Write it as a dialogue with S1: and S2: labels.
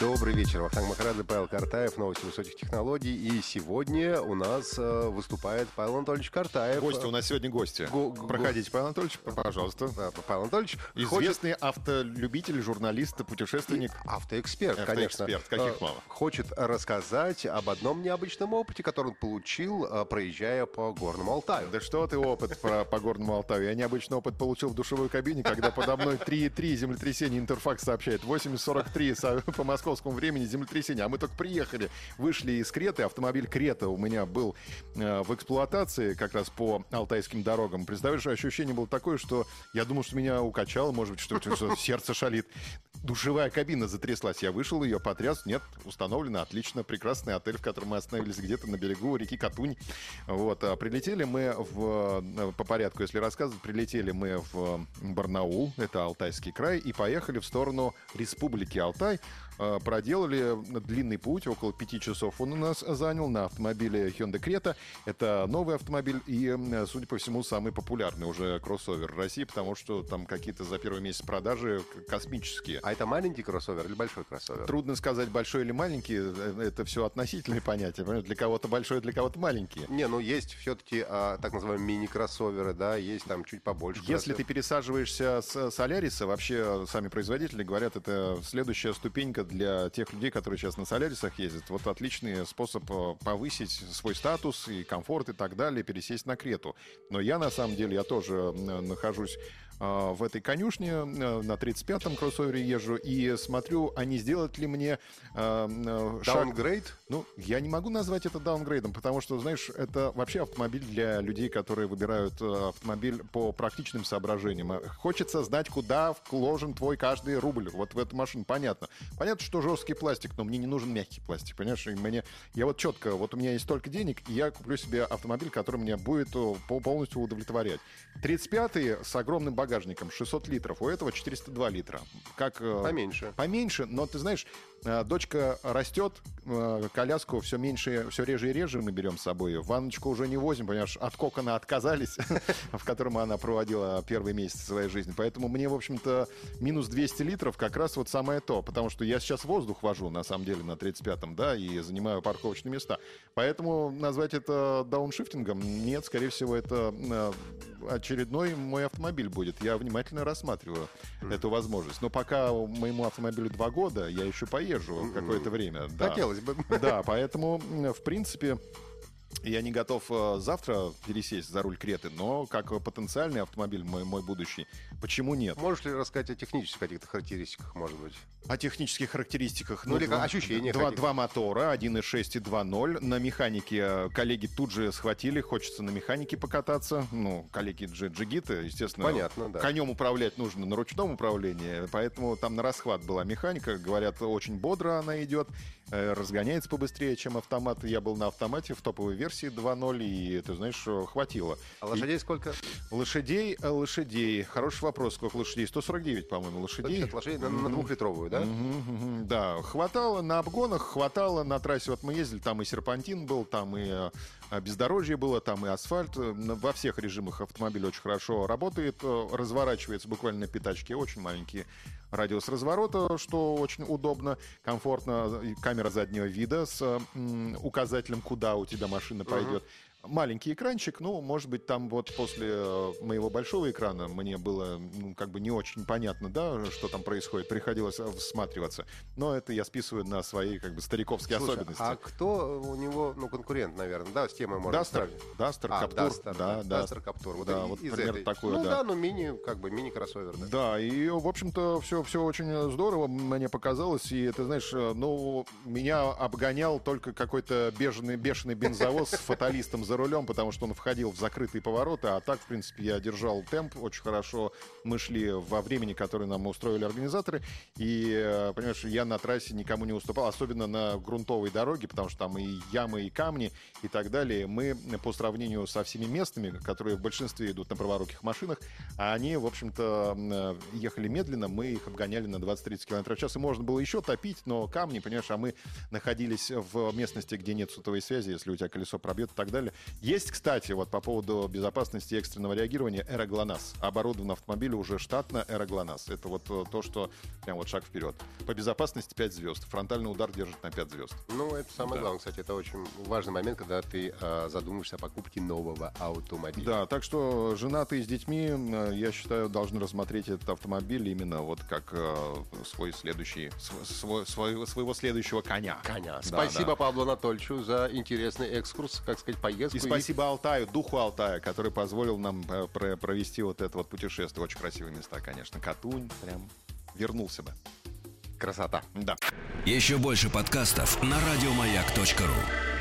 S1: Добрый вечер. Вахтанг Махарадзе, Павел Картаев, новости высоких технологий. И сегодня у нас э, выступает Павел Анатольевич Картаев.
S2: Гости, у нас сегодня гости.
S1: Го-
S2: Проходите, Павел Анатольевич, пожалуйста.
S1: Да, Павел Анатольевич хочет...
S2: Известный автолюбитель, журналист, путешественник.
S1: Автоэксперт, конечно.
S2: Автоэксперт, каких
S1: Э,
S2: мало.
S1: Хочет рассказать об одном необычном опыте, который он получил, э, проезжая по Горному Алтаю.
S2: Да что ты опыт про, по горному Алтаю? Я необычный опыт получил в душевой кабине, когда подо мной 3,3 землетрясение. Интерфакс сообщает. 8.43 со- по московскому времени землетрясение. А мы только приехали, вышли из Креты. Автомобиль Крета у меня был э, в эксплуатации как раз по алтайским дорогам. Представляешь, ощущение было такое, что я думал, что меня укачало, может быть, что, что сердце шалит. Душевая кабина затряслась. Я вышел, ее потряс. Нет, установлено. Отлично. Прекрасный отель, в котором мы остановились где-то на берегу реки Катунь. Вот. а Прилетели мы в... э, По порядку, если рассказывать, прилетели мы в Барнаул, это Алтайский край, и поехали в сторону Республики Алтай. Э, Проделали длинный путь, около пяти часов он у нас занял на автомобиле Hyundai Creta. Это новый автомобиль и, судя по всему, самый популярный уже кроссовер России, потому что там какие-то за первый месяц продажи космические.
S1: А это маленький кроссовер или большой кроссовер?
S2: Трудно сказать, большой или маленький, э, это все относительные понятия. Для кого-то большой, для кого-то маленький.
S1: Не, ну есть все-таки так называемые мини-кроссоверы, да, есть там чуть побольше.
S2: Если ты пересаживаешься с Соляриса, вообще сами производители говорят, это следующая ступенька для тех людей, которые сейчас на Солярисах ездят. Вот отличный способ э, повысить свой статус и комфорт и так далее, пересесть на Крету. Но я на самом деле, я тоже нахожусь в этой конюшне, э, на 35-м кроссовере езжу, и смотрю, а не сделать ли мне э, э, шаг-
S1: Даунгрейд?
S2: ну, я не могу назвать это даунгрейдом, потому что, знаешь, это вообще автомобиль для людей, которые выбирают э, автомобиль по практичным соображениям. А Хочется знать, куда вложен твой каждый рубль. Вот в эту машину понятно. Понятно, что жесткий пластик, но мне не нужен мягкий пластик, понимаешь? И мне, я вот четко, вот у меня есть столько денег, и я куплю себе автомобиль, который меня будет э, пол- полностью удовлетворять. 35-й с огромным багажником, 600 литров, у этого 402 литра. Как, э,
S1: Поменьше.
S2: Поменьше, но ты знаешь, дочка растет, э, коляску все меньше, все реже и реже мы берем с собой. Ванночку уже не возим, понимаешь, от кокона отказались, в котором она проводила первые месяцы своей жизни. Поэтому мне, в общем-то, минус 200 литров как раз вот самое то, потому что я сейчас воздух вожу, на самом деле, на 35-м, да, и занимаю парковочные места. Поэтому назвать это дауншифтингом, нет, скорее всего, это э, очередной мой автомобиль будет. Я внимательно рассматриваю эту возможность. Но пока моему автомобилю два года, я еще поезжу какое-то время. Да.
S1: Хотелось бы.
S2: Да, поэтому, в принципе, я не готов э, завтра пересесть за руль Креты, но как потенциальный автомобиль мой, мой будущий, почему нет?
S1: Можешь ли рассказать о технических каких-то характеристиках, может быть?
S2: О технических характеристиках.
S1: Ну, или
S2: два-
S1: ощущениях
S2: Два, два мотора, 1.6 и 2.0. На механике э, коллеги тут же схватили, хочется на механике покататься. Ну, коллеги джи- джигиты, естественно.
S1: Понятно, да.
S2: Конем управлять нужно на ручном управлении, поэтому там на расхват была механика. Говорят, очень бодро она идет, разгоняется побыстрее, чем автомат. Я был на автомате в топовой версии 2.0, и, ты знаешь, э, хватило.
S1: А лошадей сколько?
S2: Лошадей, э, лошадей. Хороший вопрос, сколько лошадей? 149, по-моему, лошадей.
S1: 150 лошадей на, на двухлитровую, да?
S2: Мгм, Да, хватало на обгонах, хватало на трассе. Вот мы ездили, там и серпантин был, там и э, бездорожье было, там и асфальт. Э, Во всех режимах автомобиль очень хорошо работает, э, разворачивается буквально на пятачке, очень маленький радиус разворота, что очень удобно, комфортно. И Камера заднего вида с указателем, куда у тебя машина пойдет. Маленький экранчик, ну, может быть, там вот после э, моего большого экрана мне было, ну, как бы не очень понятно, да, что там происходит, приходилось э, всматриваться. Но это я списываю на свои, как бы, стариковские
S1: Слушай,
S2: особенности.
S1: а кто у него, ну, конкурент, наверное, да, с темой можно
S2: Дастер? Дастер,
S1: А,
S2: Каптур,
S1: Дастер,
S2: да, да.
S1: Дастер, Каптур. Вот,
S2: Да,
S1: и-
S2: вот примерно
S1: этой.
S2: такое,
S1: ну,
S2: да.
S1: да, ну, мини, как бы, мини-кроссовер, да.
S2: Да, и, в общем-то, все, все очень здорово мне показалось. И, ты знаешь, э, ну, меня обгонял только какой-то беженый, бешеный бензовоз с фаталистом за рулем, потому что он входил в закрытые повороты, а так, в принципе, я держал темп очень хорошо. Мы шли во времени, которое нам устроили организаторы, и, э, понимаешь, я на трассе никому не уступал, особенно на грунтовой дороге, потому что там и ямы, и камни, и так далее. Мы по сравнению со всеми местными, которые в большинстве идут на праворуких машинах, а они, в общем-то, э, ехали медленно, мы их обгоняли на 20-30 км в час, и можно было еще топить, но камни, понимаешь, а мы находились в местности, где нет сотовой связи, если у тебя колесо пробьет и так далее. Есть, кстати, вот по поводу безопасности и экстренного реагирования, Эроглонас. Оборудован автомобиль уже штатно Эроглонас. Это вот э, то, что прям вот шаг вперед. По безопасности 5 звезд. Фронтальный удар держит на 5 звезд.
S1: Ну, это самое
S2: Да.
S1: главное, кстати, это очень важный момент, когда ты э, задумаешься о покупке нового автомобиля.
S2: Да, так что женатые с детьми, э, я считаю, должны рассмотреть этот автомобиль именно вот как э, свой следующий, св- свой, свой- своего следующего коня.
S1: Коня.
S2: Да,
S1: Спасибо
S2: да.
S1: Павлу Анатольевичу за интересный экскурс, как сказать, поездку.
S2: И спасибо Алтаю, духу Алтая, который позволил нам э, про- провести вот это вот путешествие. Очень красивые места, конечно. Катунь прям вернулся бы.
S1: Красота.
S2: Да.
S3: Еще больше подкастов на радиомаяк.ру.